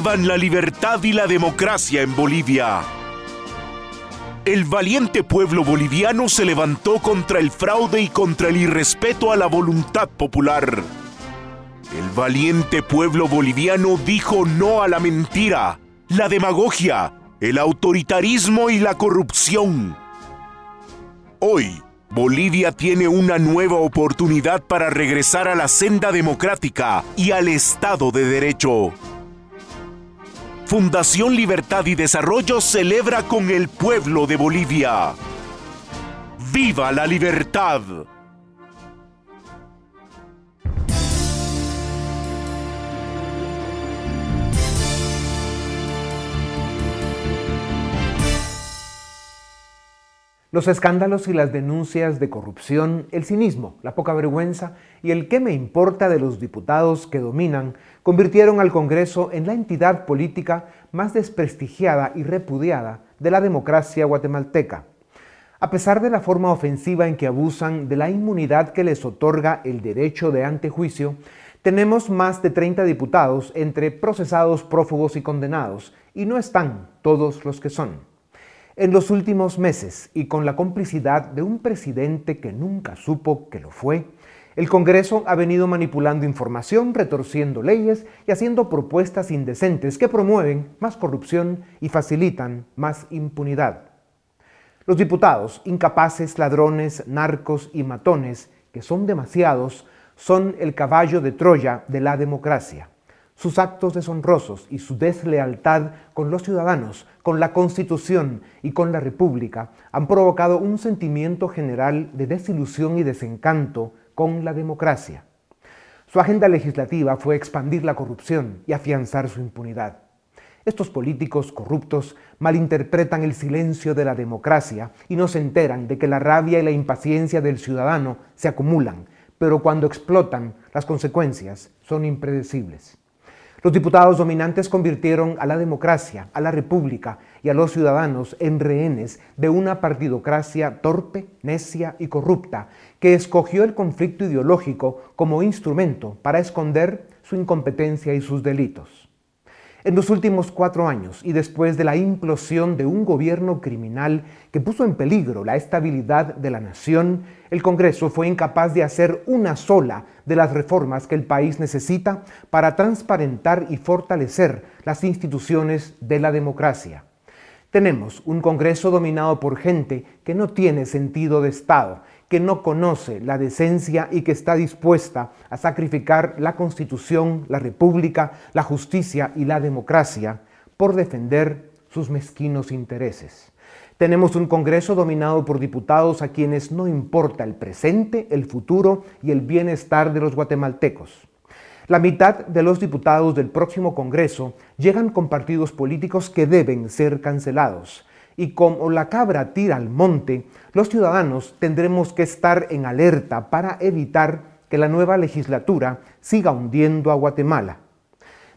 La libertad y la democracia en Bolivia. El valiente pueblo boliviano se levantó contra el fraude y contra el irrespeto a la voluntad popular. El valiente pueblo boliviano dijo no a la mentira, la demagogia, el autoritarismo y la corrupción. Hoy, Bolivia tiene una nueva oportunidad para regresar a la senda democrática y al Estado de Derecho. Fundación Libertad y Desarrollo celebra con el pueblo de Bolivia. ¡Viva la libertad! Los escándalos y las denuncias de corrupción, el cinismo, la poca vergüenza y el qué me importa de los diputados que dominan convirtieron al Congreso en la entidad política más desprestigiada y repudiada de la democracia guatemalteca. A pesar de la forma ofensiva en que abusan de la inmunidad que les otorga el derecho de antejuicio, tenemos más de 30 diputados entre procesados, prófugos y condenados, y no están todos los que son. En los últimos meses, y con la complicidad de un presidente que nunca supo que lo fue, el Congreso ha venido manipulando información, retorciendo leyes y haciendo propuestas indecentes que promueven más corrupción y facilitan más impunidad. Los diputados, incapaces, ladrones, narcos y matones, que son demasiados, son el caballo de Troya de la democracia. Sus actos deshonrosos y su deslealtad con los ciudadanos, con la Constitución y con la República han provocado un sentimiento general de desilusión y desencanto con la democracia. Su agenda legislativa fue expandir la corrupción y afianzar su impunidad. Estos políticos corruptos malinterpretan el silencio de la democracia y no se enteran de que la rabia y la impaciencia del ciudadano se acumulan, pero cuando explotan, las consecuencias son impredecibles. Los diputados dominantes convirtieron a la democracia, a la república y a los ciudadanos en rehenes de una partidocracia torpe, necia y corrupta que escogió el conflicto ideológico como instrumento para esconder su incompetencia y sus delitos. En los últimos cuatro años y después de la implosión de un gobierno criminal que puso en peligro la estabilidad de la nación, el Congreso fue incapaz de hacer una sola de las reformas que el país necesita para transparentar y fortalecer las instituciones de la democracia. Tenemos un Congreso dominado por gente que no tiene sentido de Estado, que no conoce la decencia y que está dispuesta a sacrificar la Constitución, la República, la justicia y la democracia por defender sus mezquinos intereses. Tenemos un Congreso dominado por diputados a quienes no importa el presente, el futuro y el bienestar de los guatemaltecos. La mitad de los diputados del próximo Congreso llegan con partidos políticos que deben ser cancelados y como la cabra tira al monte, los ciudadanos tendremos que estar en alerta para evitar que la nueva legislatura siga hundiendo a Guatemala.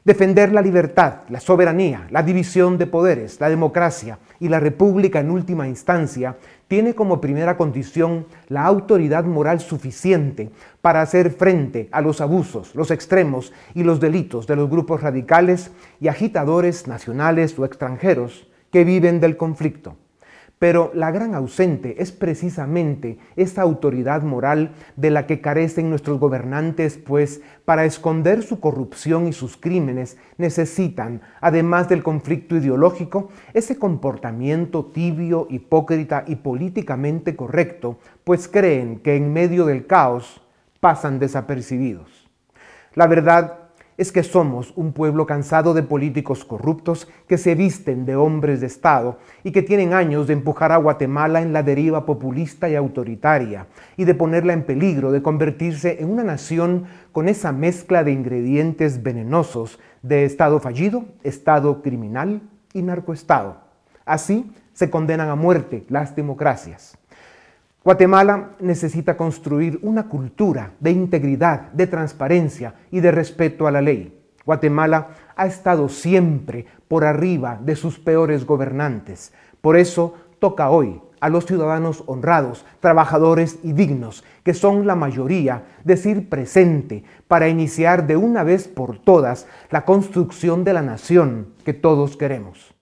Defender la libertad, la soberanía, la división de poderes, la democracia y la república en última instancia tiene como primera condición la autoridad moral suficiente para hacer frente a los abusos, los extremos y los delitos de los grupos radicales y agitadores nacionales o extranjeros que viven del conflicto. Pero la gran ausente es precisamente esta autoridad moral de la que carecen nuestros gobernantes, pues para esconder su corrupción y sus crímenes necesitan, además del conflicto ideológico, ese comportamiento tibio, hipócrita y políticamente correcto, pues creen que en medio del caos pasan desapercibidos. La verdad es que somos un pueblo cansado de políticos corruptos que se visten de hombres de Estado y que tienen años de empujar a Guatemala en la deriva populista y autoritaria y de ponerla en peligro de convertirse en una nación con esa mezcla de ingredientes venenosos de Estado fallido, Estado criminal y narcoestado. Así se condenan a muerte las democracias. Guatemala necesita construir una cultura de integridad, de transparencia y de respeto a la ley. Guatemala ha estado siempre por arriba de sus peores gobernantes. Por eso toca hoy a los ciudadanos honrados, trabajadores y dignos, que son la mayoría, decir presente para iniciar de una vez por todas la construcción de la nación que todos queremos.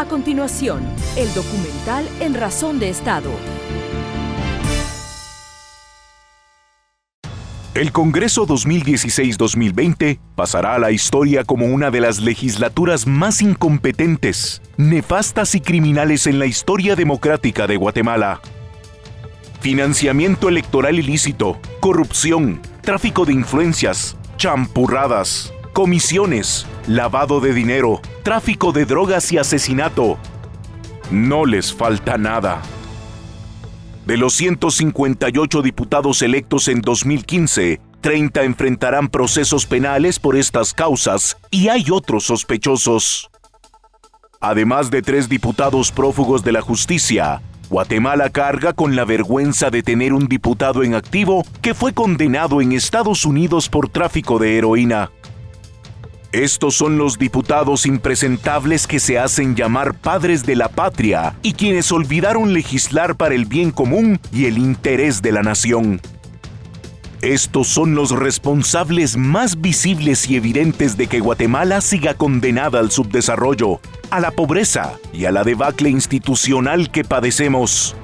A continuación, el documental En Razón de Estado. El Congreso 2016-2020 pasará a la historia como una de las legislaturas más incompetentes, nefastas y criminales en la historia democrática de Guatemala. Financiamiento electoral ilícito, corrupción, tráfico de influencias, champurradas, comisiones, lavado de dinero, tráfico de drogas y asesinato. No les falta nada. De los 158 diputados electos en 2015, 30 enfrentarán procesos penales por estas causas y hay otros sospechosos. Además de tres diputados prófugos de la justicia, Guatemala carga con la vergüenza de tener un diputado en activo que fue condenado en Estados Unidos por tráfico de heroína. Estos son los diputados impresentables que se hacen llamar padres de la patria y quienes olvidaron legislar para el bien común y el interés de la nación. Estos son los responsables más visibles y evidentes de que Guatemala siga condenada al subdesarrollo, a la pobreza y a la debacle institucional que padecemos.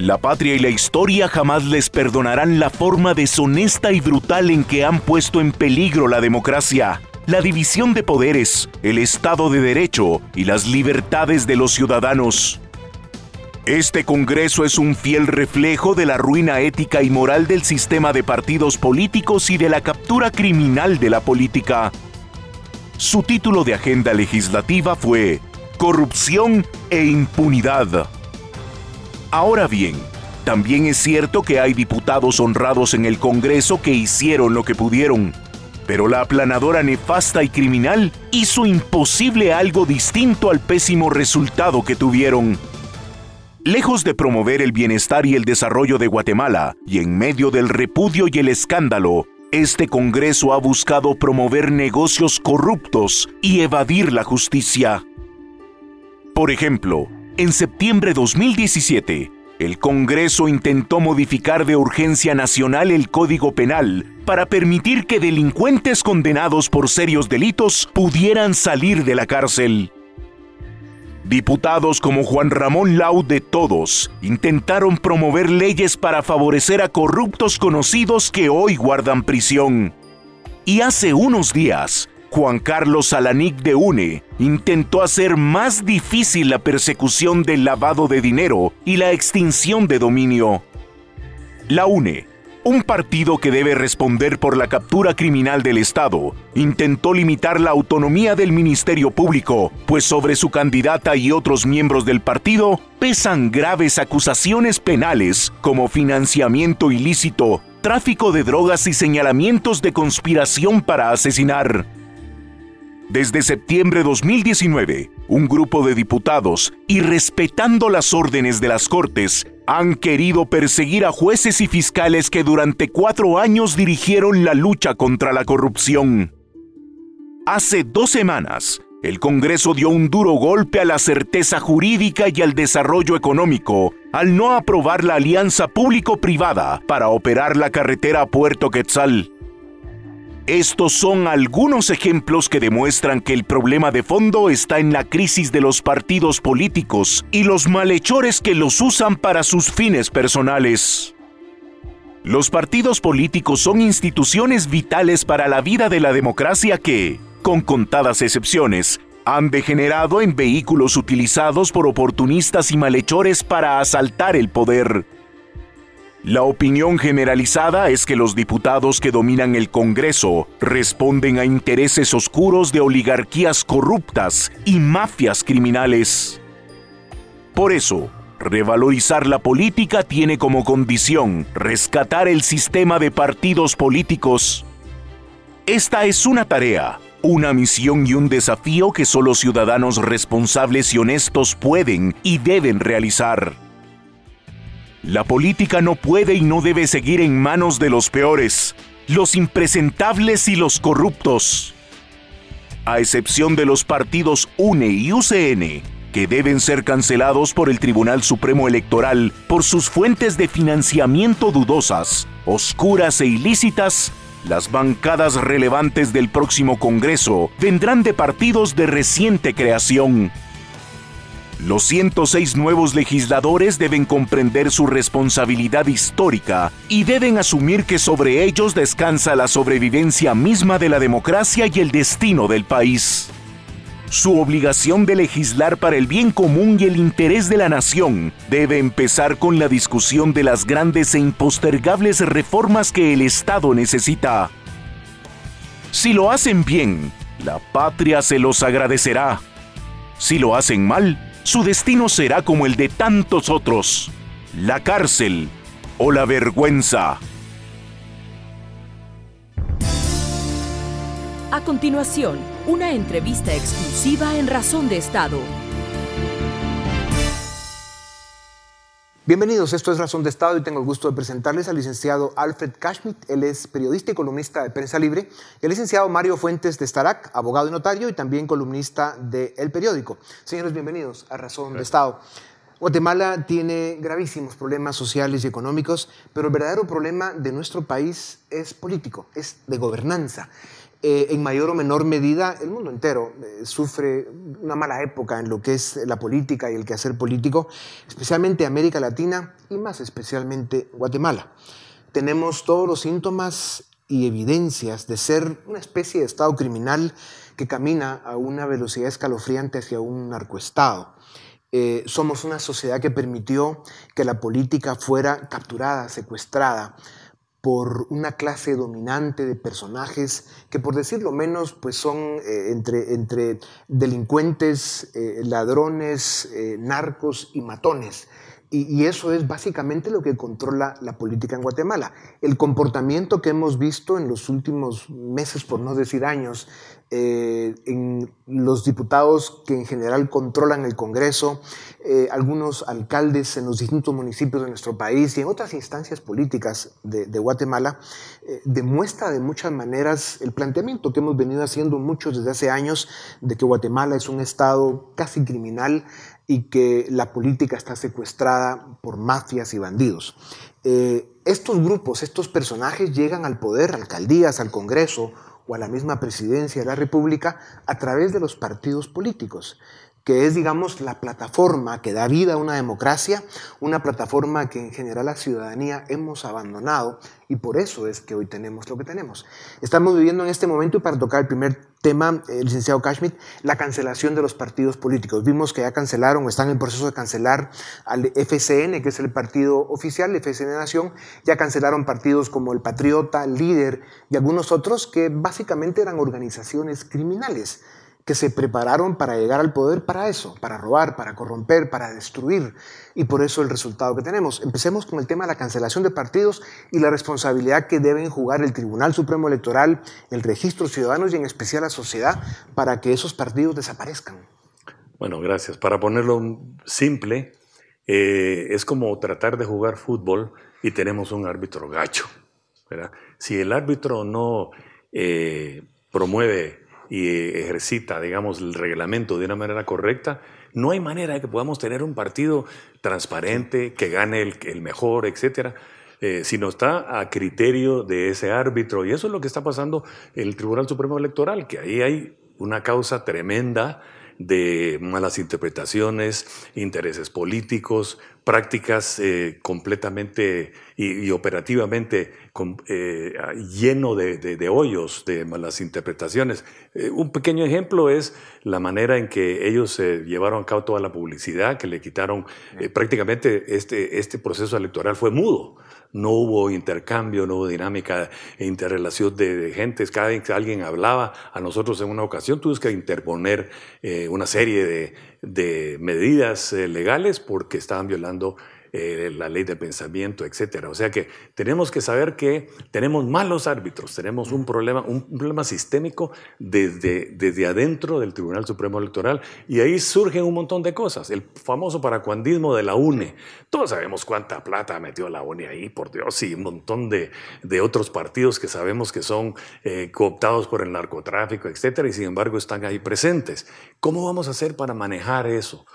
La patria y la historia jamás les perdonarán la forma deshonesta y brutal en que han puesto en peligro la democracia, la división de poderes, el Estado de Derecho y las libertades de los ciudadanos. Este Congreso es un fiel reflejo de la ruina ética y moral del sistema de partidos políticos y de la captura criminal de la política. Su título de agenda legislativa fue Corrupción e Impunidad. Ahora bien, también es cierto que hay diputados honrados en el Congreso que hicieron lo que pudieron, pero la aplanadora nefasta y criminal hizo imposible algo distinto al pésimo resultado que tuvieron. Lejos de promover el bienestar y el desarrollo de Guatemala, y en medio del repudio y el escándalo, este Congreso ha buscado promover negocios corruptos y evadir la justicia. Por ejemplo, en septiembre de 2017, el Congreso intentó modificar de urgencia nacional el Código Penal para permitir que delincuentes condenados por serios delitos pudieran salir de la cárcel. Diputados como Juan Ramón Lau de Todos intentaron promover leyes para favorecer a corruptos conocidos que hoy guardan prisión. Y hace unos días, Juan Carlos Alanic de UNE intentó hacer más difícil la persecución del lavado de dinero y la extinción de dominio. La UNE, un partido que debe responder por la captura criminal del Estado, intentó limitar la autonomía del Ministerio Público, pues sobre su candidata y otros miembros del partido pesan graves acusaciones penales como financiamiento ilícito, tráfico de drogas y señalamientos de conspiración para asesinar. Desde septiembre de 2019, un grupo de diputados, y respetando las órdenes de las Cortes, han querido perseguir a jueces y fiscales que durante cuatro años dirigieron la lucha contra la corrupción. Hace dos semanas, el Congreso dio un duro golpe a la certeza jurídica y al desarrollo económico al no aprobar la alianza público-privada para operar la carretera Puerto Quetzal. Estos son algunos ejemplos que demuestran que el problema de fondo está en la crisis de los partidos políticos y los malhechores que los usan para sus fines personales. Los partidos políticos son instituciones vitales para la vida de la democracia que, con contadas excepciones, han degenerado en vehículos utilizados por oportunistas y malhechores para asaltar el poder. La opinión generalizada es que los diputados que dominan el Congreso responden a intereses oscuros de oligarquías corruptas y mafias criminales. Por eso, revalorizar la política tiene como condición rescatar el sistema de partidos políticos. Esta es una tarea, una misión y un desafío que solo ciudadanos responsables y honestos pueden y deben realizar. La política no puede y no debe seguir en manos de los peores, los impresentables y los corruptos. a excepción de los partidos UNE y UCN, que deben ser cancelados por el Tribunal Supremo Electoral por sus fuentes de financiamiento dudosas, oscuras e ilícitas, las bancadas relevantes del próximo Congreso vendrán de partidos de reciente creación. Los 106 nuevos legisladores deben comprender su responsabilidad histórica y deben asumir que sobre ellos descansa la sobrevivencia misma de la democracia y el destino del país. Su obligación de legislar para el bien común y el interés de la nación debe empezar con la discusión de las grandes e impostergables reformas que el Estado necesita. Si lo hacen bien, la patria se los agradecerá. Si lo hacen mal, su destino será como el de tantos otros, la cárcel o la vergüenza. A continuación, una entrevista exclusiva en Razón de Estado. Bienvenidos, esto es Razón de Estado y tengo el gusto de presentarles al licenciado Alfred Kashmit, él es periodista y columnista de Prensa Libre, y al licenciado Mario Fuentes de Starac, abogado y notario y también columnista de El Periódico. Señores, bienvenidos a Razón de Estado. Guatemala tiene gravísimos problemas sociales y económicos, pero el verdadero problema de nuestro país es político, es de gobernanza. Eh, en mayor o menor medida el mundo entero eh, sufre una mala época en lo que es la política y el quehacer político, especialmente América Latina y más especialmente Guatemala. Tenemos todos los síntomas y evidencias de ser una especie de Estado criminal que camina a una velocidad escalofriante hacia un narcoestado. Eh, somos una sociedad que permitió que la política fuera capturada, secuestrada, por una clase dominante de personajes que por decirlo menos pues son eh, entre, entre, delincuentes, eh, ladrones, eh, narcos y matones. Y, eso es básicamente lo que controla la política en Guatemala. El comportamiento que hemos visto en los últimos meses, por no decir años, eh, en los diputados que en general controlan el Congreso, eh, algunos alcaldes en los distintos municipios de nuestro país y en otras instancias políticas de, Guatemala, eh, demuestra de muchas maneras el planteamiento que hemos venido haciendo muchos desde hace años de que Guatemala es un estado casi criminal y que la política está secuestrada por mafias y bandidos. estos grupos, estos personajes llegan al poder, alcaldías, al Congreso o a la misma presidencia de la República a través de los partidos políticos es, digamos, la plataforma que da vida a una democracia, una plataforma que en general la ciudadanía hemos abandonado y por eso es que hoy tenemos lo que tenemos. Estamos viviendo en este momento, y para tocar el primer tema, el licenciado Kashmit, la cancelación de los partidos políticos. Vimos que ya cancelaron o están en proceso de cancelar al FCN, que es el partido oficial, el FCN Nación, ya cancelaron partidos como el Patriota, Líder y algunos otros que básicamente eran organizaciones criminales que se prepararon para llegar al poder para eso, para robar, para corromper, para destruir. Y por eso el resultado que tenemos. Empecemos con el tema de la cancelación de partidos y la responsabilidad que deben jugar el Tribunal Supremo Electoral, el registro ciudadanos y en especial la sociedad para que esos partidos desaparezcan. Bueno, gracias. Para ponerlo simple, eh, es como tratar de jugar fútbol y tenemos un árbitro gacho. Si el árbitro no eh, promueve y ejercita, digamos, el reglamento de una manera correcta, no hay manera de que podamos tener un partido transparente, que gane el, mejor, etcétera. Eh, sino está a criterio de ese árbitro. Y eso es lo que está pasando en el Tribunal Supremo Electoral, que ahí hay una causa tremenda de malas interpretaciones, intereses políticos, prácticas eh, completamente y, operativamente eh, lleno de, hoyos, de malas interpretaciones. Eh, un pequeño ejemplo es la manera en que ellos llevaron a cabo toda la publicidad, que le quitaron prácticamente este, este proceso electoral fue mudo no hubo intercambio, no hubo dinámica e interrelación de, gentes. Cada vez que alguien hablaba a nosotros en una ocasión, tuvimos que interponer eh, una serie de, medidas eh, legales porque estaban violando eh, la ley de pensamiento, etc. O sea que tenemos que saber que tenemos malos árbitros, tenemos un problema, un problema sistémico desde, desde adentro del Tribunal Supremo Electoral y ahí surgen un montón de cosas. El famoso paracuandismo de la UNE. Todos sabemos cuánta plata metió la UNE ahí, por Dios, y un montón de, de otros partidos que sabemos que son eh, cooptados por el narcotráfico, etc. Y sin embargo están ahí presentes. ¿Cómo vamos a hacer para manejar eso?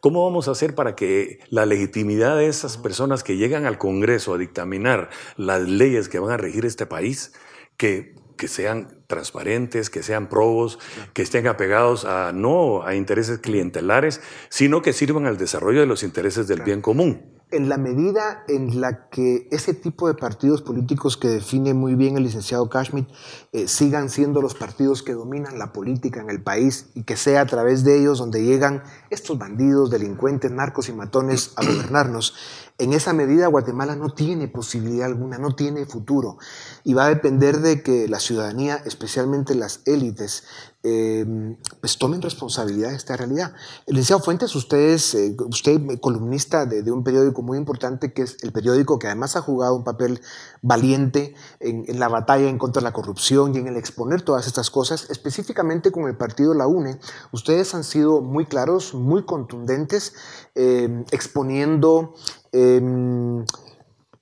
¿Cómo vamos a hacer para que la legitimidad de esas personas que llegan al Congreso a dictaminar las leyes que van a regir este país, que, que sean transparentes, que sean probos, que estén apegados a no a intereses clientelares, sino que sirvan al desarrollo de los intereses del bien común? En la medida en la que ese tipo de partidos políticos que define muy bien el licenciado Kashmir eh, sigan siendo los partidos que dominan la política en el país y que sea a través de ellos donde llegan estos bandidos, delincuentes, narcos y matones a gobernarnos, en esa medida Guatemala no tiene posibilidad alguna, no tiene futuro. Y va a depender de que la ciudadanía, especialmente las élites, em, pues tomen responsabilidad de esta realidad. Licenciado Fuentes, usted es eh, usted columnista de, un periódico muy importante que es el periódico que además ha jugado un papel valiente en, en, la batalla en contra de la corrupción y en el exponer todas estas cosas, específicamente con el partido La UNE. Ustedes han sido muy claros, muy contundentes, em, exponiendo Em,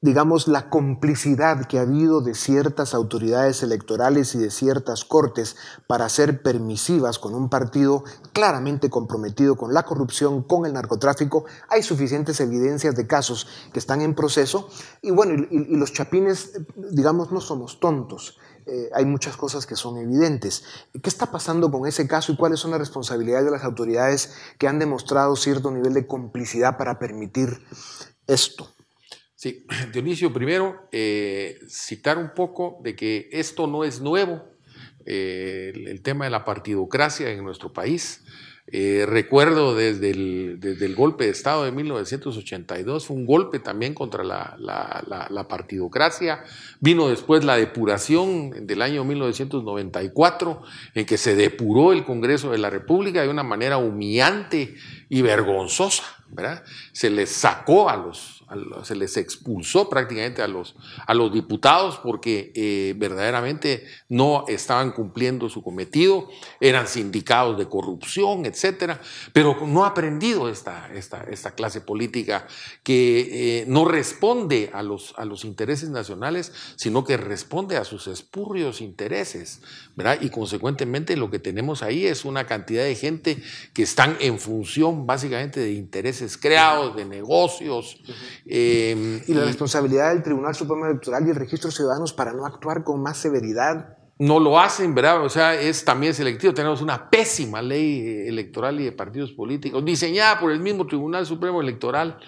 digamos, la complicidad que ha habido de ciertas autoridades electorales y de ciertas cortes para ser permisivas con un partido claramente comprometido con la corrupción, con el narcotráfico. Hay suficientes evidencias de casos que están en proceso y bueno, y, los chapines, digamos, no somos tontos. Eh, hay muchas cosas que son evidentes. ¿Qué está pasando con ese caso y cuáles son las responsabilidades de las autoridades que han demostrado cierto nivel de complicidad para permitir esto. Sí, Dionisio, primero eh, citar un poco de que esto no es nuevo, eh, el, tema de la partidocracia en nuestro país. Eh, recuerdo desde el, desde el, golpe de Estado de 1982, fue un golpe también contra la, la, partidocracia. Vino después la depuración del año 1994, en que se depuró el Congreso de la República de una manera humillante y vergonzosa. ¿verdad? Se les sacó a los, se les expulsó prácticamente a los, a los diputados porque eh, verdaderamente no estaban cumpliendo su cometido, eran sindicados de corrupción, etcétera, pero no ha aprendido esta, esta, esta clase política que eh, no responde a los, a los intereses nacionales, sino que responde a sus espurrios intereses, ¿verdad? Y consecuentemente lo que tenemos ahí es una cantidad de gente que están en función básicamente de intereses creados, de negocios, Em, y la responsabilidad del Tribunal Supremo Electoral y el Registro de Ciudadanos para no actuar con más severidad. No lo hacen, ¿verdad? O sea, es también selectivo. Tenemos una pésima ley electoral y de partidos políticos, diseñada por el mismo Tribunal Supremo Electoral.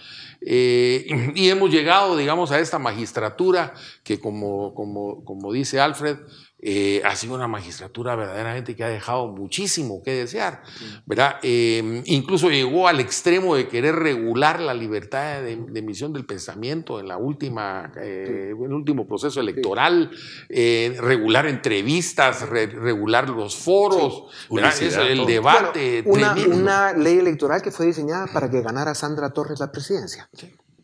Eh, y hemos llegado, digamos, a esta magistratura que, como, como, como dice Alfred, eh, ha sido una magistratura verdaderamente que ha dejado muchísimo que desear, ¿verdad? Em, incluso llegó al extremo de querer regular la libertad de, emisión del pensamiento en la última, eh, el último proceso electoral, eh, regular entrevistas, regular los foros, el debate. una, una ley electoral que fue diseñada para que ganara Sandra Torres la presidencia.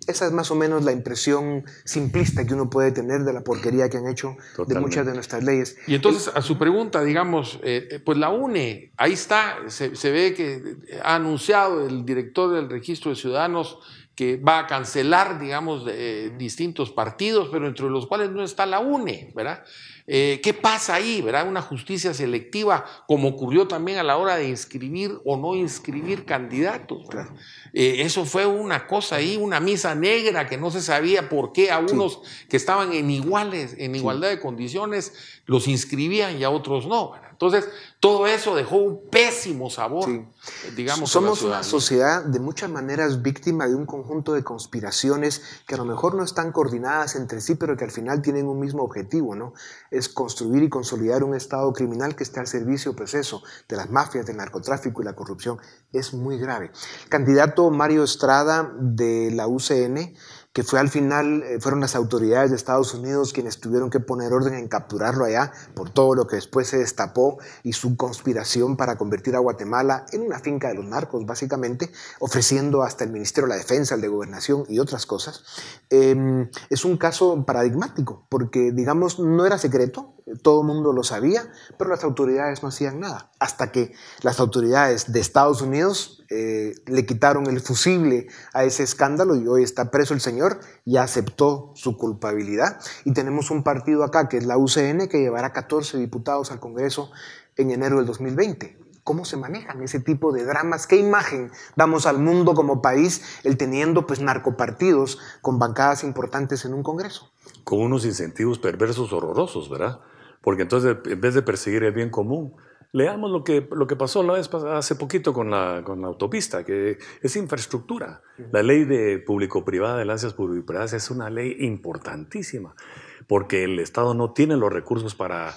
Esa es más o menos la impresión simplista que uno puede tener de la porquería que han hecho de muchas de nuestras leyes. Y entonces, a su pregunta, digamos, eh, eh, pues la UNE, ahí está, se, ve que ha anunciado el director del registro de ciudadanos que va a cancelar, digamos, distintos partidos, pero entre los cuales no está la UNE, ¿verdad? Eh, ¿Qué pasa ahí? ¿verdad? Una justicia selectiva, como ocurrió también a la hora de inscribir o no inscribir candidatos. Eh, eso fue una cosa ahí, una misa negra que no se sabía por qué a unos que estaban en iguales, en igualdad de condiciones, los inscribían y a otros no. Entonces, todo eso dejó un pésimo sabor, digamos. Somos una sociedad de muchas maneras víctima de un conjunto de conspiraciones que a lo mejor no están coordinadas entre sí, pero que al final tienen un mismo objetivo, ¿no? Es construir y consolidar un Estado criminal que esté al servicio, pues eso, de las mafias, del narcotráfico y la corrupción. Es muy grave. candidato Mario Estrada de la UCN que fue al final, eh, fueron las autoridades de Estados Unidos quienes tuvieron que poner orden en capturarlo allá por todo lo que después se destapó y su conspiración para convertir a Guatemala en una finca de los narcos, básicamente, ofreciendo hasta el Ministerio de la Defensa, el de Gobernación y otras cosas. Em, es un caso paradigmático, porque, digamos, no era secreto, todo el mundo lo sabía, pero las autoridades no hacían nada, hasta que las autoridades de Estados Unidos eh, le quitaron el fusible a ese escándalo y hoy está preso el señor y aceptó su culpabilidad. Y tenemos un partido acá, que es la UCN, que llevará 14 diputados al Congreso en enero del 2020. ¿Cómo se manejan ese tipo de dramas? ¿Qué imagen damos al mundo como país el teniendo pues narcopartidos con bancadas importantes en un Congreso? Con unos incentivos perversos horrorosos, ¿verdad? Porque entonces en vez de perseguir el bien común, Leamos lo que, lo que pasó la vez, hace poquito con la, con la autopista, que es infraestructura. La ley de público-privada, de lanzas público-privadas, es una ley importantísima, porque el Estado no tiene los recursos para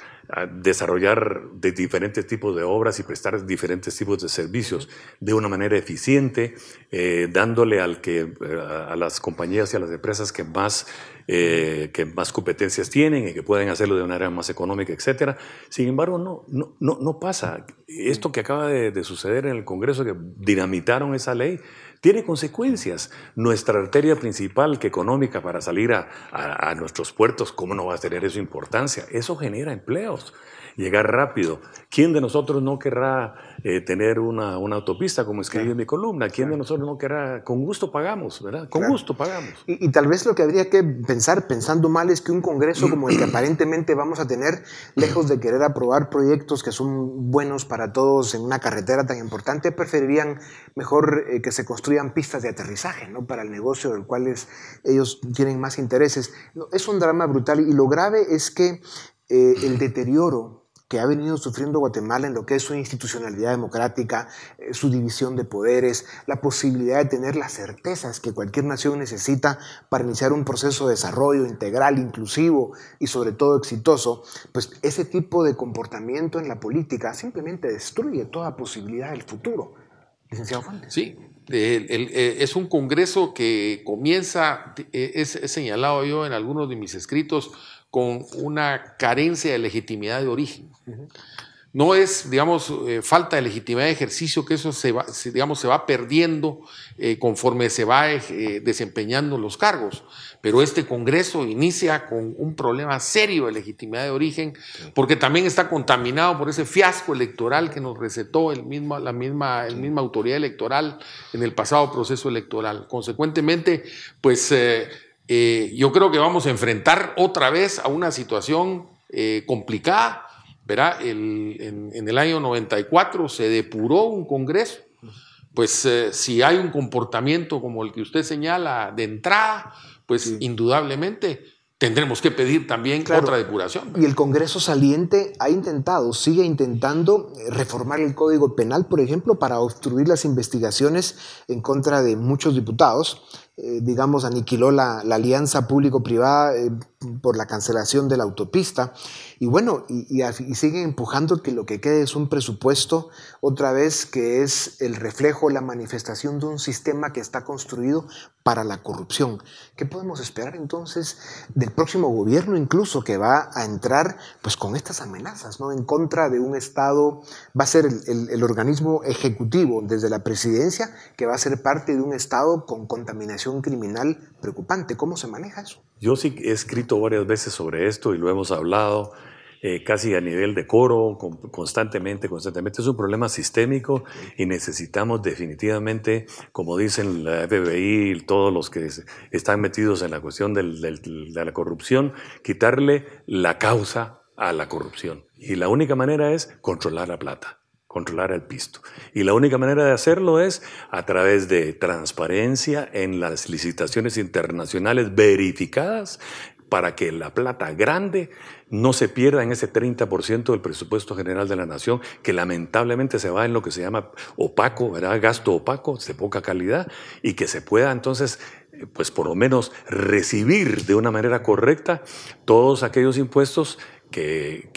desarrollar de diferentes tipos de obras y prestar diferentes tipos de servicios de una manera eficiente, eh, dándole al que, eh, a las compañías y a las empresas que más, eh, que más competencias tienen y que pueden hacerlo de una manera más económica, etc. Sin embargo, no, no, no, no pasa. Esto que acaba de suceder en el Congreso, que dinamitaron esa ley, tiene consecuencias. Nuestra arteria principal, que económica para salir a, nuestros puertos, ¿cómo no va a tener eso importancia? Eso genera empleos llegar rápido. ¿Quién de nosotros no querrá eh, tener una, una, autopista, como escribí en mi columna? ¿Quién de nosotros no querrá? Con gusto pagamos, ¿verdad? Con gusto pagamos. Y, y, tal vez lo que habría que pensar, pensando mal, es que un Congreso como el que aparentemente vamos a tener, lejos de querer aprobar proyectos que son buenos para todos en una carretera tan importante, preferirían mejor eh, que se construyan pistas de aterrizaje, ¿no? Para el negocio del cual ellos tienen más intereses. es un drama brutal y lo grave es que eh, el deterioro que ha venido sufriendo Guatemala en lo que es su institucionalidad democrática, eh, su división de poderes, la posibilidad de tener las certezas que cualquier nación necesita para iniciar un proceso de desarrollo integral, inclusivo y sobre todo exitoso, pues ese tipo de comportamiento en la política simplemente destruye toda posibilidad del futuro. Licenciado Fuentes. Sí, eh, es un Congreso que comienza, he señalado yo en algunos de mis escritos, con una carencia de legitimidad de origen. No es, digamos, eh, falta de legitimidad de ejercicio, que eso se va, digamos, se va perdiendo eh, conforme se va eh, desempeñando los cargos. Pero este Congreso inicia con un problema serio de legitimidad de origen, porque también está contaminado por ese fiasco electoral que nos recetó el mismo, la misma, el misma autoridad electoral en el pasado proceso electoral. Consecuentemente, pues eh, yo creo que vamos a enfrentar otra vez a una situación eh, complicada. Verá, en, el año 94 se depuró un Congreso. Pues eh, si hay un comportamiento como el que usted señala de entrada, pues indudablemente tendremos que pedir también otra depuración. Y el Congreso saliente ha intentado, sigue intentando reformar el Código Penal, por ejemplo, para obstruir las investigaciones en contra de muchos diputados. Eh, digamos, aniquiló la, alianza público-privada eh, por la cancelación de la autopista. Y bueno, y, y, sigue empujando que lo que quede es un presupuesto, otra vez, que es el reflejo, la manifestación de un sistema que está construido para la corrupción. ¿Qué podemos esperar entonces del próximo gobierno incluso que va a entrar pues con estas amenazas, ¿no? En contra de un Estado, va a ser el, el organismo ejecutivo desde la presidencia que va a ser parte de un Estado con contaminación criminal preocupante. ¿Cómo se maneja eso? Yo sí he escrito varias veces sobre esto y lo hemos hablado. Eh, casi a nivel de coro, constantemente, constantemente. Es un problema sistémico y necesitamos definitivamente, como dicen la FBI y todos los que están metidos en la cuestión de la corrupción, quitarle la causa a la corrupción. Y la única manera es controlar la plata controlar el pisto. Y la única manera de hacerlo es a través de transparencia en las licitaciones internacionales verificadas para que la plata grande no se pierda en ese 30% del presupuesto general de la nación, que lamentablemente se va en lo que se llama opaco, ¿verdad? gasto opaco, de poca calidad, y que se pueda entonces, pues por lo menos, recibir de una manera correcta todos aquellos impuestos que,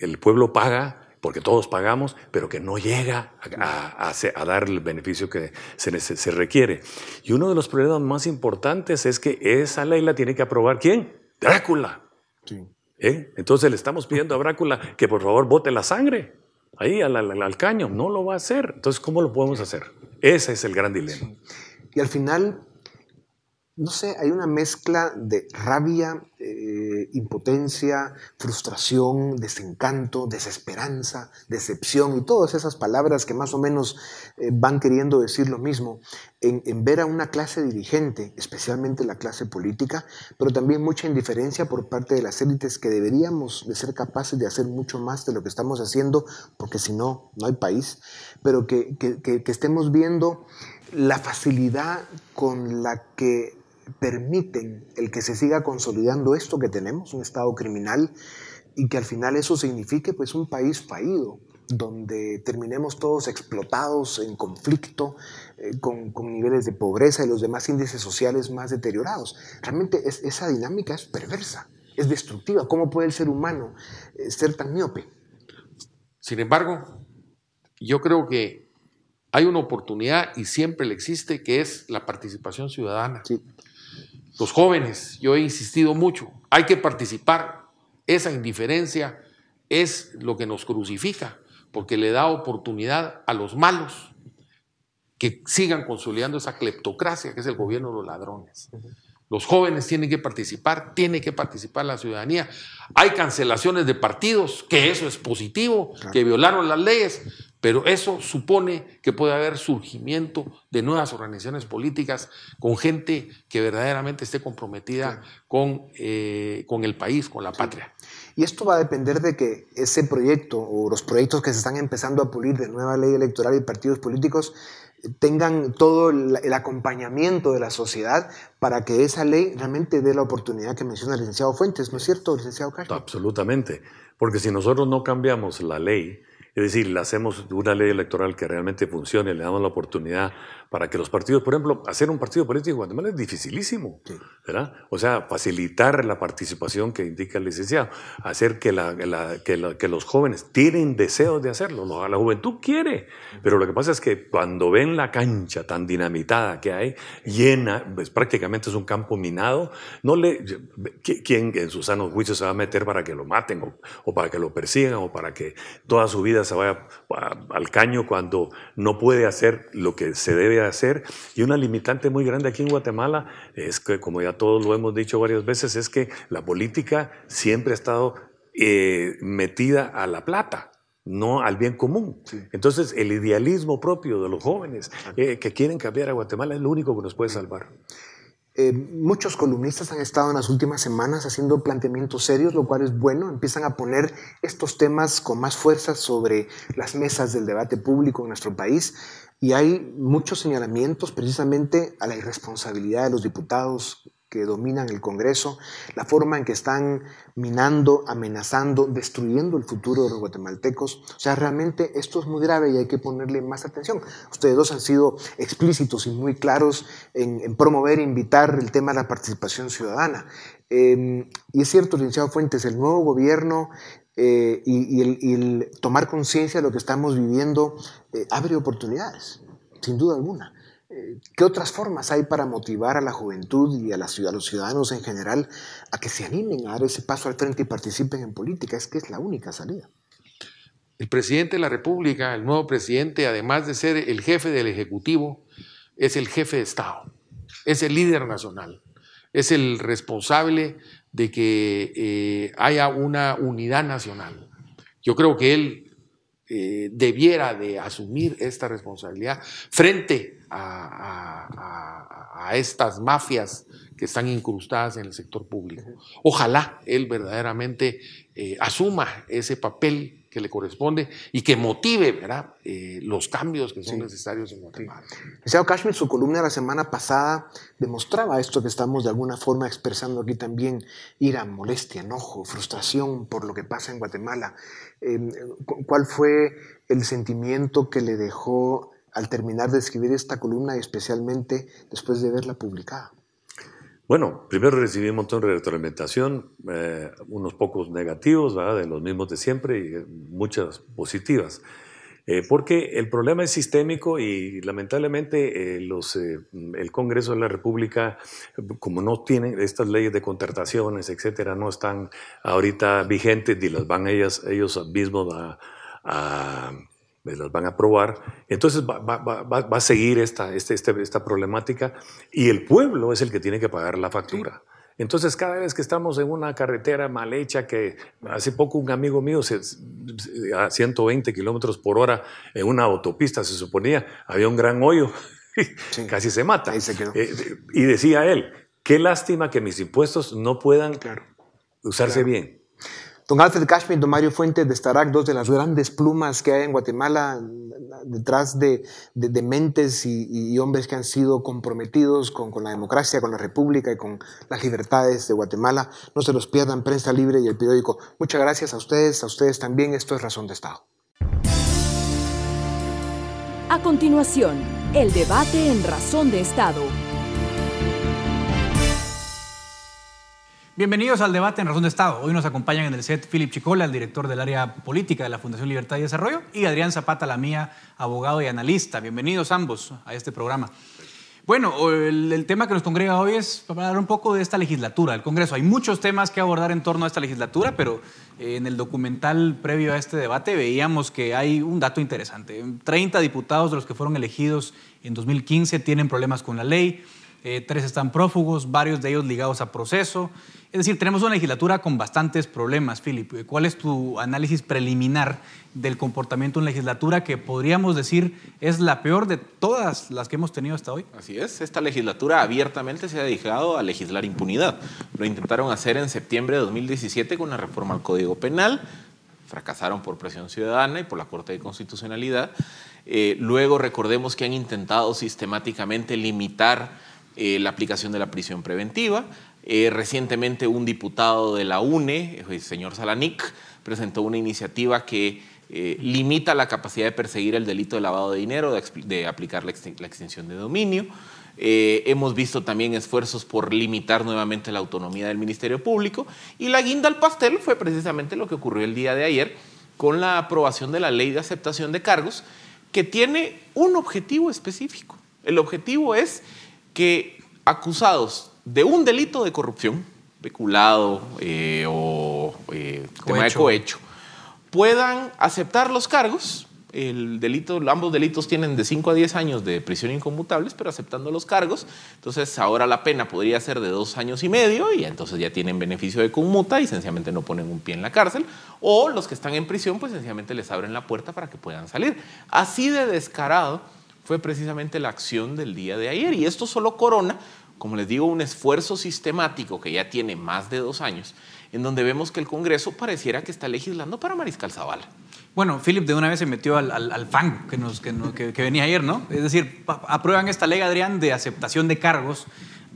el pueblo paga porque todos pagamos, pero que no llega a, a, dar el beneficio que se, se, requiere. Y uno de los problemas más importantes es que esa ley la tiene que aprobar ¿quién? Drácula. ¿Eh? Entonces le estamos pidiendo a Drácula que por favor vote la sangre ahí al, al, caño. No lo va a hacer. Entonces, ¿cómo lo podemos hacer? Ese es el gran dilema. Y al final, no sé, hay una mezcla de rabia, eh, impotencia, frustración, desencanto, desesperanza, decepción y todas esas palabras que más o menos eh, van queriendo decir lo mismo en, ver a una clase dirigente, especialmente la clase política, pero también mucha indiferencia por parte de las élites que deberíamos de ser capaces de hacer mucho más de lo que estamos haciendo, porque si no, no hay país, pero que, que estemos viendo la facilidad con la que permiten el que se siga consolidando esto que tenemos, un Estado criminal, y que al final eso signifique pues un país fallido, donde terminemos todos explotados, en conflicto, eh, con, niveles de pobreza y los demás índices sociales más deteriorados. Realmente esa dinámica es perversa, es destructiva. ¿Cómo puede el ser humano eh, ser tan miope? Sin embargo, yo creo que hay una oportunidad y siempre le existe, que es la participación ciudadana. Sí los jóvenes, yo he insistido mucho, hay que participar. Esa indiferencia es lo que nos crucifica, porque le da oportunidad a los malos que sigan consolidando esa cleptocracia que es el gobierno de los ladrones. Los jóvenes tienen que participar, tiene que participar la ciudadanía. Hay cancelaciones de partidos, que eso es positivo, que violaron las leyes, pero eso supone que puede haber surgimiento de nuevas organizaciones políticas con gente que verdaderamente esté comprometida con, eh, con, el país, con la patria. Y esto va a depender de que ese proyecto o los proyectos que se están empezando a pulir de nueva ley electoral y partidos políticos tengan todo el, acompañamiento de la sociedad para que esa ley realmente dé la oportunidad que menciona el licenciado Fuentes, ¿no es cierto, licenciado Castro? Absolutamente, porque si nosotros no cambiamos la ley, es decir, le hacemos una ley electoral que realmente funcione, le damos la oportunidad para que los partidos, por ejemplo, hacer un partido político en Guatemala es dificilísimo, ¿verdad? O sea, facilitar la participación que indica el licenciado, hacer que, la, que, los jóvenes tienen deseos de hacerlo, la juventud quiere, pero lo que pasa es que cuando ven la cancha tan dinamitada que hay, llena, pues prácticamente es un campo minado, no le, ¿quién en sus sanos juicios se va a meter para que lo maten o, o para que lo persigan o para que toda su vida se vaya al caño cuando no puede hacer lo que se debe hacer. Y una limitante muy grande aquí en Guatemala es que, como ya todos lo hemos dicho varias veces, es que la política siempre ha estado eh, metida a la plata no al bien común. Entonces, el idealismo propio de los jóvenes eh, que quieren cambiar a Guatemala es lo único que nos puede salvar. Eh, muchos columnistas han estado en las últimas semanas haciendo planteamientos serios, lo cual es bueno. Empiezan a poner estos temas con más fuerza sobre las mesas del debate público en nuestro país. Y hay muchos señalamientos precisamente a la irresponsabilidad de los diputados que dominan el Congreso, la forma en que están minando, amenazando, destruyendo el futuro de los guatemaltecos. O sea, realmente esto es muy grave y hay que ponerle más atención. Ustedes dos han sido explícitos y muy claros en, promover e invitar el tema de la participación ciudadana. Em, y es cierto, licenciado Fuentes, el nuevo gobierno eh, y, el, tomar conciencia de lo que estamos viviendo eh, abre oportunidades, sin duda alguna. Eh, ¿Qué otras formas hay para motivar a la juventud y a, a los ciudadanos en general a que se animen a dar ese paso al frente y participen en política? Es que es la única salida. El presidente de la República, el nuevo presidente, además de ser el jefe del Ejecutivo, es el jefe de Estado, es el líder nacional, es el responsable de que eh, haya una unidad nacional. Yo creo que él eh, debiera de asumir esta responsabilidad frente a, estas mafias que están incrustadas en el sector público. Ojalá él verdaderamente eh, asuma ese papel que le corresponde y que motive ¿verdad? Eh, los cambios que son necesarios en Guatemala. Licenciado Cashmere, su columna de la semana pasada demostraba esto que estamos de alguna forma expresando aquí también, ira, molestia, enojo, frustración por lo que pasa en Guatemala. Em, ¿Cuál fue el sentimiento que le dejó al terminar de escribir esta columna y especialmente después de verla publicada? Bueno, primero recibí un montón de retroalimentación, eh, unos pocos negativos, de los mismos de siempre y muchas positivas. Eh, porque el problema es sistémico y lamentablemente eh, los, el Congreso de la República, como no tienen estas leyes de contrataciones, etcétera, no están ahorita vigentes y las van ellas, ellos mismos a, a las van a aprobar. Entonces va, va, va, va a seguir esta, este, este, esta problemática y el pueblo es el que tiene que pagar la factura. Entonces, cada vez que estamos en una carretera mal hecha, que hace poco un amigo mío se, a 120 kilómetros por hora en una autopista, se suponía, había un gran hoyo, casi se mata. Ahí se quedó. Eh, y decía él, qué lástima que mis impuestos no puedan Claro. usarse Claro. bien. Don Alfred Cashmere, don Mario Fuentes de Starac, dos de las grandes plumas que hay en Guatemala, detrás de, mentes y, y hombres que han sido comprometidos con, con la democracia, con la república y con las libertades de Guatemala. No se los pierdan, Prensa Libre y el periódico. Muchas gracias a ustedes, a ustedes también. Esto es Razón de Estado. A continuación, el debate en Razón de Estado. Bienvenidos al debate en Razón de Estado. Hoy nos acompañan en el set Philip Chicola, el director del área política de la Fundación Libertad y Desarrollo, y Adrián Zapata Lamía, abogado y analista. Bienvenidos ambos a este programa. Bueno, el, el tema que nos congrega hoy es para hablar un poco de esta legislatura, del Congreso. Hay muchos temas que abordar en torno a esta legislatura, pero eh, en el documental previo a este debate veíamos que hay un dato interesante. 30 diputados de los que fueron elegidos en 2015 tienen problemas con la ley, eh, tres están prófugos, varios de ellos ligados a proceso. Es decir, tenemos una legislatura con bastantes problemas, Philip. ¿Cuál es tu análisis preliminar del comportamiento en legislatura que podríamos decir es la peor de todas las que hemos tenido hasta hoy? Así es, esta legislatura abiertamente se ha dedicado a legislar impunidad. Lo intentaron hacer en septiembre de 2017 con la reforma al Código Penal, fracasaron por presión ciudadana y por la Corte de Constitucionalidad. Eh, luego recordemos que han intentado sistemáticamente limitar eh, la aplicación de la prisión preventiva. Eh, recientemente un diputado de la UNE, el señor Salanic, presentó una iniciativa que eh, limita la capacidad de perseguir el delito de lavado de dinero, de, aplicar la, extin- la extinción de dominio. Eh, hemos visto también esfuerzos por limitar nuevamente la autonomía del Ministerio Público y la guinda al pastel fue precisamente lo que ocurrió el día de ayer con la aprobación de la ley de aceptación de cargos que tiene un objetivo específico. El objetivo es que acusados de un delito de corrupción, peculado eh, o eh, tema de Cohecho. puedan aceptar los cargos. El delito, ambos delitos tienen de 5 a 10 años de prisión inconmutables, pero aceptando los cargos, entonces ahora la pena podría ser de dos años y medio y entonces ya tienen beneficio de conmuta y sencillamente no ponen un pie en la cárcel. O los que están en prisión, pues sencillamente les abren la puerta para que puedan salir. Así de descarado fue precisamente la acción del día de ayer. Y esto solo corona, como les digo, un esfuerzo sistemático que ya tiene más de dos años, en donde vemos que el Congreso pareciera que está legislando para Mariscal Zavala. Bueno, Philip de una vez se metió al, al, fango que, venía ayer, ¿no? Es decir, aprueban esta ley, Adrián, de aceptación de cargos,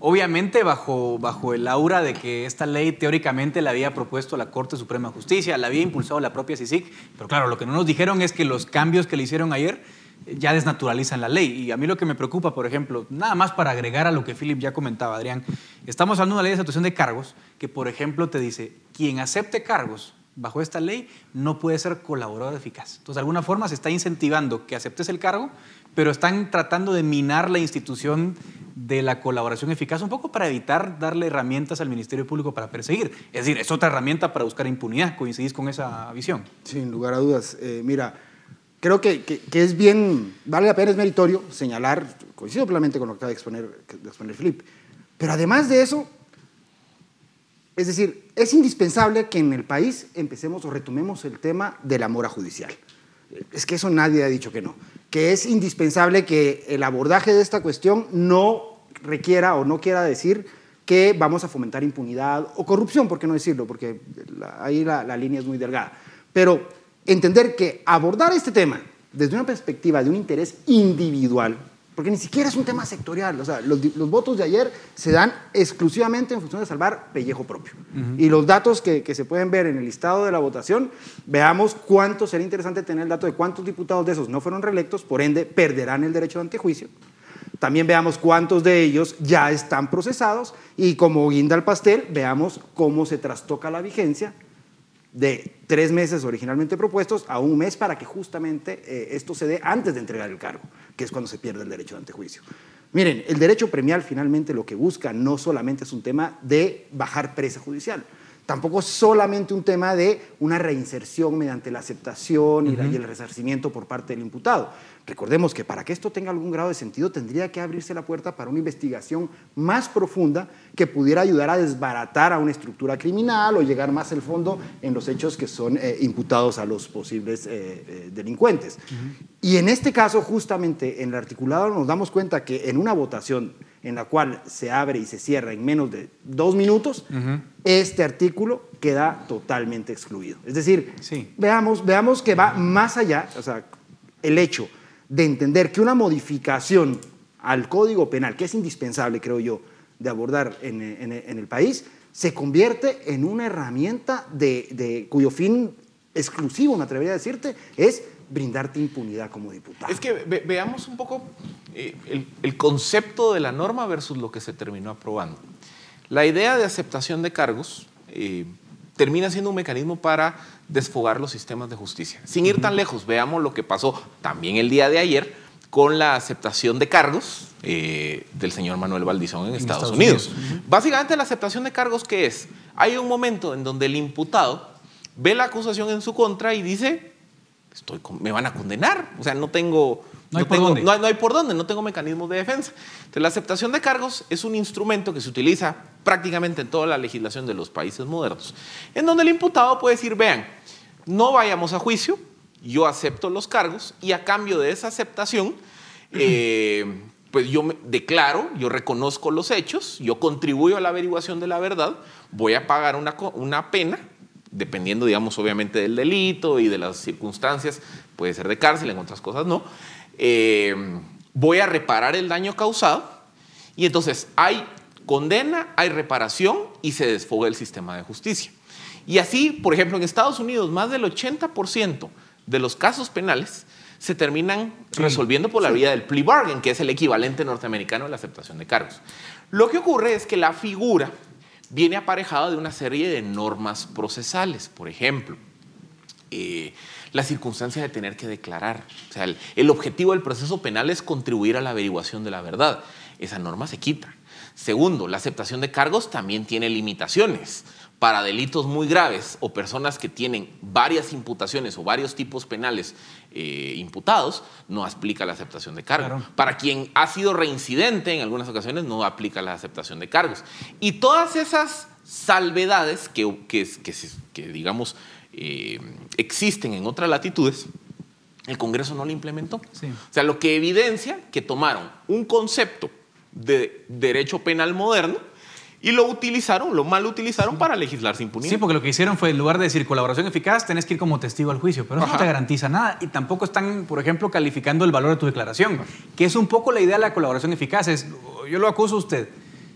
obviamente bajo, el aura de que esta ley teóricamente la había propuesto la Corte Suprema de Justicia, la había impulsado la propia CICIC, pero claro, lo que no nos dijeron es que los cambios que le hicieron ayer ya desnaturalizan la ley. Y a mí lo que me preocupa, por ejemplo, nada más para agregar a lo que Philip ya comentaba, Adrián, estamos hablando de una ley de aceptación de cargos que, por ejemplo, te dice, quien acepte cargos bajo esta ley no puede ser colaborador eficaz. Entonces, de alguna forma se está incentivando que aceptes el cargo, pero están tratando de minar la institución de la colaboración eficaz un poco para evitar darle herramientas al Ministerio Público para perseguir. Es decir, es otra herramienta para buscar impunidad. ¿Coincidís con esa visión? Sin lugar a dudas. Eh, mira, creo que, que- que es bien, vale la pena, es meritorio señalar, coincido plenamente con lo que acaba de exponer, de exponer Flip, pero además de eso, es decir, es indispensable que en el país empecemos o retomemos el tema de la mora judicial. Es que eso nadie ha dicho que no. Que es indispensable que el abordaje de esta cuestión no requiera o no quiera decir que vamos a fomentar impunidad o corrupción, ¿por qué no decirlo? Porque la- ahí la, la línea es muy delgada. Pero entender que abordar este tema desde una perspectiva de un interés individual, porque ni siquiera es un tema sectorial, o sea, los, los votos de ayer se dan exclusivamente en función de salvar pellejo propio. Y los datos que, que se pueden ver en el listado de la votación, veamos cuánto sería interesante tener el dato de cuántos diputados de esos no fueron reelectos, por ende perderán el derecho de antejuicio. también veamos cuántos de ellos ya están procesados y como guinda al pastel, veamos cómo se trastoca la vigencia de tres meses originalmente propuestos a un mes para que justamente eh, esto se dé antes de entregar el cargo, que es cuando se pierde el derecho de antejuicio. Miren, el derecho premial finalmente lo que busca no solamente es un tema de bajar presa judicial, tampoco es solamente un tema de una reinserción mediante la aceptación y, el resarcimiento por parte del imputado. Recordemos que para que esto tenga algún grado de sentido tendría que abrirse la puerta para una investigación más profunda que pudiera ayudar a desbaratar a una estructura criminal o llegar más al fondo en los hechos que son eh, imputados a los posibles eh, eh, delincuentes. Y en este caso, justamente en el articulado nos damos cuenta que en una votación en la cual se abre y se cierra en menos de dos minutos, este artículo queda totalmente excluido. Es decir, Sí. veamos, veamos que va más allá, o sea, el hecho de entender que una modificación al Código Penal, que es indispensable, creo yo, de abordar en, en- el país, se convierte en una herramienta de, de- cuyo fin exclusivo, me atrevería a decirte, es brindarte impunidad como diputado. Es que ve- veamos un poco eh, el, el concepto de la norma versus lo que se terminó aprobando. La idea de aceptación de cargos eh, termina siendo un mecanismo para desfogar los sistemas de justicia. Sin ir tan lejos, veamos lo que pasó también el día de ayer con la aceptación de cargos eh, del señor Manuel Valdizón en, Estados, Estados Unidos. Unidos. Básicamente la aceptación de cargos, ¿qué es? Hay un momento en donde el imputado ve la acusación en su contra y dice, estoy me van a condenar. O sea, no tengo. No hay por tengo- dónde. No, hay- no hay por dónde, no tengo mecanismos de defensa. Entonces, la aceptación de cargos es un instrumento que se utiliza prácticamente en toda la legislación de los países modernos, en donde el imputado puede decir, vean, no vayamos a juicio, yo acepto los cargos y a cambio de esa aceptación, eh, pues yo me declaro, yo reconozco los hechos, yo contribuyo a la averiguación de la verdad, voy a pagar una, una pena, dependiendo, digamos, obviamente del delito y de las circunstancias, puede ser de cárcel, en otras cosas no, Eh, voy a reparar el daño causado y entonces hay condena, hay reparación y se desfoga el sistema de justicia. Y así, por ejemplo, en Estados Unidos, más del 80% de los casos penales se terminan resolviendo por la vía del plea bargain, que es el equivalente norteamericano de la aceptación de cargos. Lo que ocurre es que la figura viene aparejada de una serie de normas procesales, por ejemplo, eh, la circunstancia de tener que declarar. O sea, el, el objetivo del proceso penal es contribuir a la averiguación de la verdad. Esa norma se quita. Segundo, la aceptación de cargos también tiene limitaciones. Para delitos muy graves o personas que tienen varias imputaciones o varios tipos penales eh, imputados, no aplica la aceptación de cargos. Claro. Para quien ha sido reincidente en algunas ocasiones, no aplica la aceptación de cargos. Y todas esas salvedades que, que, que, se- que, digamos, eh, existen en otras latitudes, el Congreso no lo implementó. Sí. O sea, lo que evidencia que tomaron un concepto de derecho penal moderno y lo utilizaron, lo mal utilizaron para legislar sin impunidad. Sí, porque lo que hicieron fue, en lugar de decir colaboración eficaz, tenés que ir como testigo al juicio, pero eso no te garantiza nada. Y tampoco están, por ejemplo, calificando el valor de tu declaración, que es un poco la idea de la colaboración eficaz. Es, yo lo acuso a usted.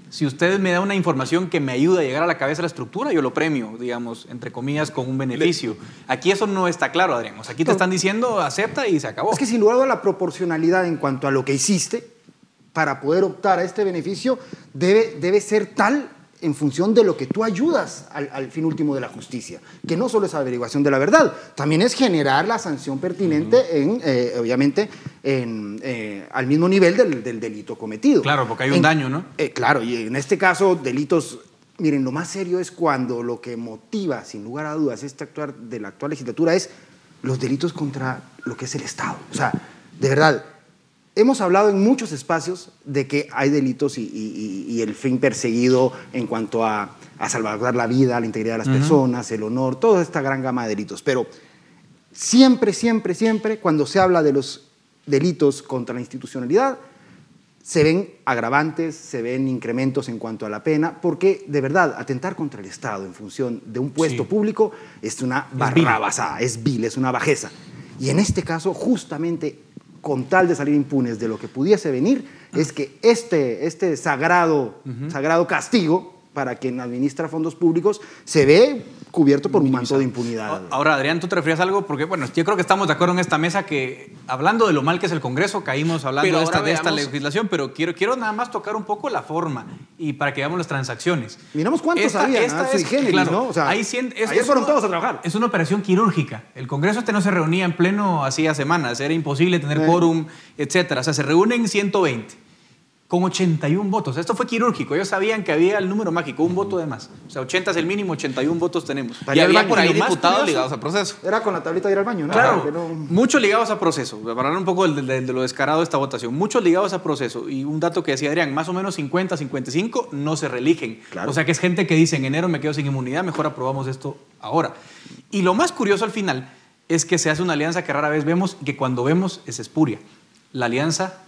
Si usted me da una información que me ayuda a llegar a la cabeza de la estructura, yo lo premio, digamos, entre comillas, con un beneficio. Aquí eso no está claro, Adrián. O sea, aquí te están diciendo, acepta y se acabó. Es que sin lugar a la proporcionalidad en cuanto a lo que hiciste para poder optar a este beneficio debe, debe ser tal en función de lo que tú ayudas al, al fin último de la justicia, que no solo es averiguación de la verdad, también es generar la sanción pertinente en, eh, obviamente, en, eh, al mismo nivel del, del delito cometido. Claro, porque hay un En- daño, ¿no? eh, claro, y en este caso, delitos. Miren, lo más serio es cuando lo que motiva, sin lugar a dudas, este actuar de la actual legislatura es los delitos contra lo que es el Estado. O sea, de verdad, hemos hablado en muchos espacios de que hay delitos y, y- y- y el fin perseguido en cuanto a, a salvaguardar la vida, la integridad de las personas, el honor, toda esta gran gama de delitos. Pero siempre, siempre, siempre, cuando se habla de los delitos contra la institucionalidad, se ven agravantes, se ven incrementos en cuanto a la pena, porque de verdad, atentar contra el Estado en función de un puesto Sí. público es una barrabasada, es vil, es una bajeza. Y en este caso, justamente con tal de salir impunes de lo que pudiese venir, es que este, este sagrado, sagrado castigo para quien administra fondos públicos se ve cubierto por un manto de impunidad. Ahora, Adrián, tú te refieres a algo porque, bueno, yo creo que estamos de acuerdo en esta mesa que hablando de lo mal que es el Congreso, caímos hablando Pero de esta, ahora de esta veamos- legislación, pero quiero, quiero nada más tocar un poco la forma y para que veamos las transacciones. Miramos cuántos había, ¿no? Sui generis, ¿no? O sea, hay cien- es- ayer es fueron una- todos a trabajar. Es una operación quirúrgica. El Congreso este no se reunía en pleno hacía semanas, era imposible tener Eh. quórum, etcétera. O sea, se reúnen 120 con 81 votos. Esto fue quirúrgico. Ellos sabían que había el número mágico, un voto de más. O sea, 80 es el mínimo, 81 votos tenemos. Y había por ahí diputados ligados a proceso. Era con la tablita de ir al baño, ¿no? Claro, no- muchos ligados a proceso. Para hablar un poco del- de, lo descarado de esta votación. Muchos ligados a proceso. Y un dato que decía Adrián, más o menos 50, 55 no se reeligen. Claro. O sea que es gente que dice en enero me quedo sin inmunidad, mejor aprobamos esto ahora. Y lo más curioso al final es que se hace una alianza que rara vez vemos y que cuando vemos es espuria. La alianza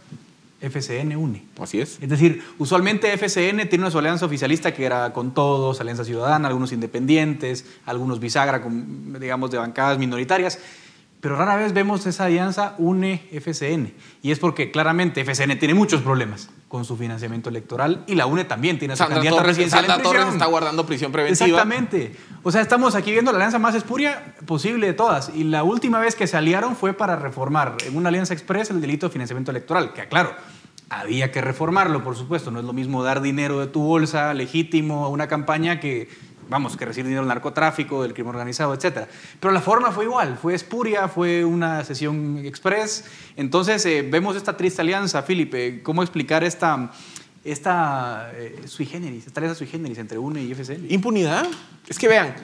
FCN une. Así es. Es decir, usualmente FCN tiene una su alianza oficialista que era con todos, Alianza Ciudadana, algunos independientes, algunos bisagra, con, digamos, de bancadas minoritarias. Pero rara vez vemos esa alianza une FCN. Y es porque claramente FCN tiene muchos problemas con su financiamiento electoral y la UNE también tiene a su Sandra, candidata Torres, residencial Sandra en Torres está guardando prisión preventiva. Exactamente. O sea, estamos aquí viendo la alianza más espuria posible de todas. Y la última vez que se aliaron fue para reformar en una alianza express el delito de financiamiento electoral, que claro, había que reformarlo, por supuesto. No es lo mismo dar dinero de tu bolsa legítimo a una campaña que, vamos, que recibir dinero del narcotráfico, del crimen organizado, etc. Pero la forma fue igual, fue espuria, fue una sesión express. Entonces, eh, vemos esta triste alianza, Felipe. ¿Cómo explicar esta... Esta eh, sui generis, esta alianza sui generis entre UNE y FCN. Impunidad. Es que vean,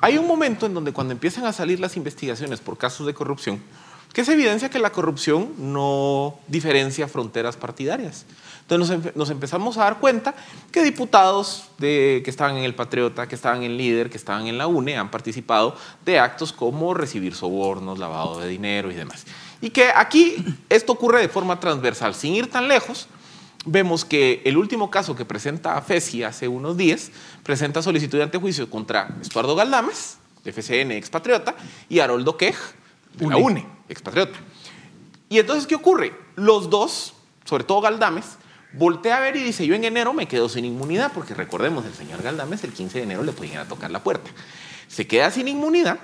hay un momento en donde cuando empiezan a salir las investigaciones por casos de corrupción, que se evidencia que la corrupción no diferencia fronteras partidarias. Entonces nos, empe- nos empezamos a dar cuenta que diputados que estaban en el Patriota, que estaban en Líder, que estaban en la UNE, han participado de actos como recibir sobornos, lavado de dinero y demás. Y que aquí esto ocurre de forma transversal, sin ir tan lejos. Vemos que el último caso que presenta FESI hace unos días presenta solicitud de antejuicio contra Estuardo Galdames, de FCN expatriota, y Haroldo Quej, de la UNE, expatriota. Y entonces, ¿qué ocurre? Los dos, sobre todo Galdames, voltea a ver y dice, yo en enero me quedo sin inmunidad, porque recordemos, el señor Galdames el 15 de enero le ir a tocar la puerta. Se queda sin inmunidad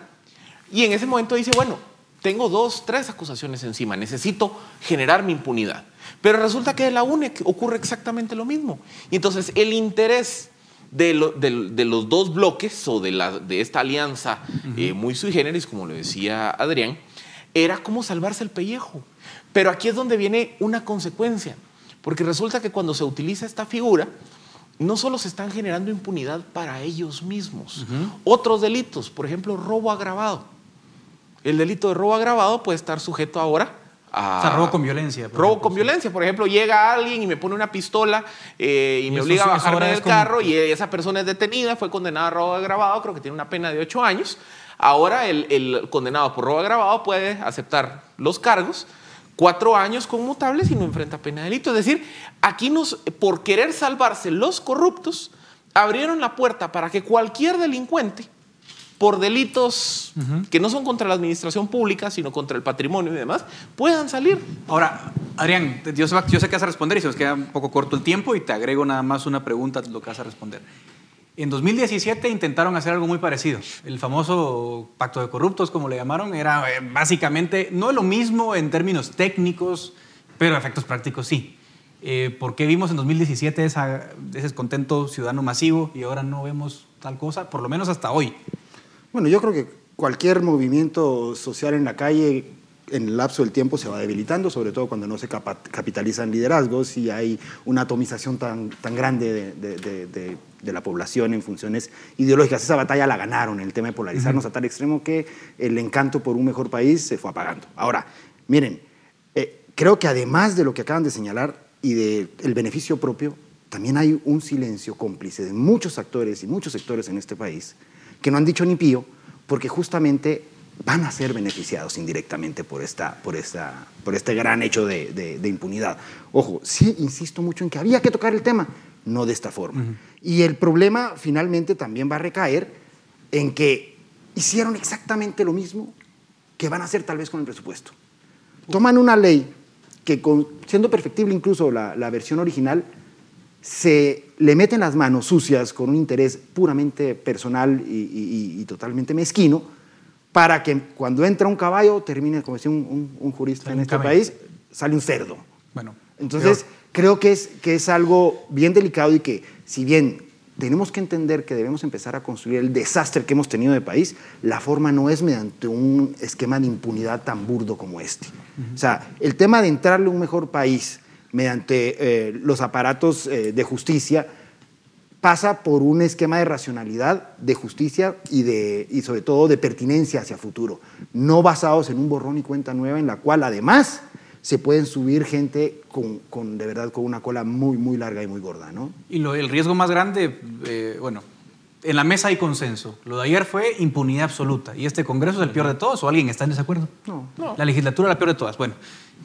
y en ese momento dice, bueno, tengo dos, tres acusaciones encima, necesito generar mi impunidad. Pero resulta que de la UNE ocurre exactamente lo mismo. Y entonces el interés de, lo- de- de los dos bloques o de, la, de esta alianza eh, muy sui generis, como lo decía Adrián, era cómo salvarse el pellejo. Pero aquí es donde viene una consecuencia, porque resulta que cuando se utiliza esta figura, no solo se están generando impunidad para ellos mismos, otros delitos, por ejemplo, robo agravado. El delito de robo agravado puede estar sujeto ahora a... O sea, robo con violencia. Robo ejemplo, con sí. violencia. Por ejemplo, llega alguien y me pone una pistola eh, y, Y me obliga a bajarme del carro y esa persona es detenida, fue condenada a robo agravado, creo que tiene una pena de ocho años. Ahora el, el condenado por robo agravado puede aceptar los cargos, cuatro años conmutables y no enfrenta pena de delito. Es decir, aquí nos, por querer salvarse los corruptos, abrieron la puerta para que cualquier delincuente por delitos que no son contra la administración pública, sino contra el patrimonio y demás, puedan salir. Ahora, Adrián, yo sé, yo sé que vas a responder y se nos queda un poco corto el tiempo y te agrego nada más una pregunta a lo que vas a responder. En 2017 intentaron hacer algo muy parecido. El famoso pacto de corruptos, como le llamaron, era eh, básicamente no lo mismo en términos técnicos, pero efectos prácticos sí. Eh, ¿Por qué vimos en 2017 esa- ese descontento ciudadano masivo y ahora no vemos tal cosa? Por lo menos hasta hoy. Bueno, yo creo que cualquier movimiento social en la calle en el lapso del tiempo se va debilitando, sobre todo cuando no se capitalizan liderazgos y hay una atomización tan, tan grande de, de- de- de- la población en funciones ideológicas. Esa batalla la ganaron, el tema de polarizarnos a tal extremo que el encanto por un mejor país se fue apagando. Ahora, miren, eh, creo que además de lo que acaban de señalar y del beneficio propio, también hay un silencio cómplice de muchos actores y muchos sectores en este país que no han dicho ni pío porque justamente van a ser beneficiados indirectamente por, esta, por, esta, por este gran hecho de, de- de impunidad. Ojo, sí insisto mucho en que había que tocar el tema, no de esta forma. Y el problema finalmente también va a recaer en que hicieron exactamente lo mismo que van a hacer tal vez con el presupuesto. Toman una ley que, con- siendo perfectible incluso la, la versión original, se le meten las manos sucias con un interés puramente personal y, y- y totalmente mezquino para que cuando entra un caballo termine, como decía un, un- un jurista Sale en este camello. país, sale un cerdo. Bueno, Entonces, creo que es, que es algo bien delicado y que, si bien tenemos que entender que debemos empezar a construir el desastre que hemos tenido de país, la forma no es mediante un esquema de impunidad tan burdo como este. O sea, el tema de entrarle a un mejor país mediante eh, los aparatos eh, de justicia pasa por un esquema de racionalidad, de justicia y, de, y sobre todo de pertinencia hacia futuro, no basados en un borrón y cuenta nueva en la cual además se pueden subir gente con, con, de verdad con una cola muy, muy larga y muy gorda, ¿no? Y lo- el riesgo más grande, eh, bueno, en la mesa hay consenso. Lo de ayer fue impunidad absoluta. ¿Y este Congreso es el peor de todos o alguien está en desacuerdo? No. La legislatura es la peor de todas. Bueno,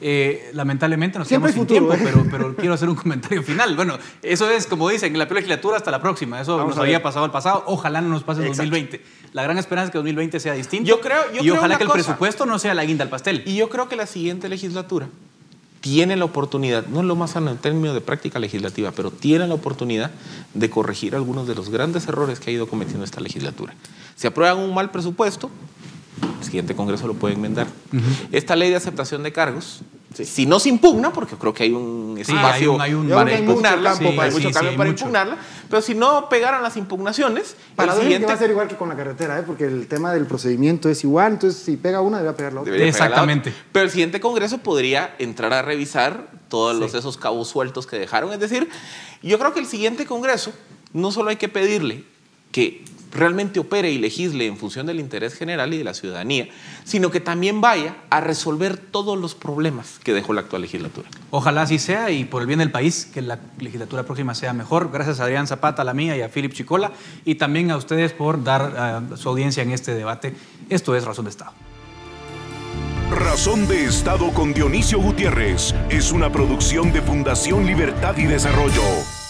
eh, lamentablemente nos Siempre quedamos sin futuro, tiempo, ¿eh? pero, pero quiero hacer un comentario final. Bueno, eso es, como dicen, en la peor legislatura hasta la próxima. Eso Vamos nos había pasado al pasado. Ojalá no nos pase en Exacto. 2020. La gran esperanza es que 2020 sea distinto. Yo creo- yo y creo ojalá que el cosa. presupuesto no sea la guinda al pastel. Y yo creo que la siguiente legislatura tiene la oportunidad, no es lo más sano en términos de práctica legislativa, pero tiene la oportunidad de corregir algunos de los grandes errores que ha ido cometiendo esta legislatura. Si aprueban un mal presupuesto, el siguiente Congreso lo puede enmendar. Esta ley de aceptación de cargos, si no se impugna, porque creo que hay un Sí, espacio hay un- hay un- para que hay mucho impugnarla, sí, hay mucho Sí, sí, para mucho. impugnarla, pero si no pegaran las impugnaciones, Para el siguiente que va a ser igual que con la carretera, ¿eh? porque el tema del procedimiento es igual, entonces si pega una, debe pegar la otra. Debería pegar la otra. Exactamente. Pero el siguiente Congreso podría entrar a revisar todos los, esos cabos sueltos que dejaron. Es decir, yo creo que el siguiente Congreso no solo hay que pedirle que realmente opere y legisle en función del interés general y de la ciudadanía, sino que también vaya a resolver todos los problemas que dejó la actual legislatura. Ojalá así sea y por el bien del país, que la legislatura próxima sea mejor. Gracias a Adrián Zapata, a la mía, y a Philip Chicola, y también a ustedes por dar eh, su audiencia en este debate. Esto es Razón de Estado. Razón de Estado con Dionisio Gutiérrez es una producción de Fundación Libertad y Desarrollo.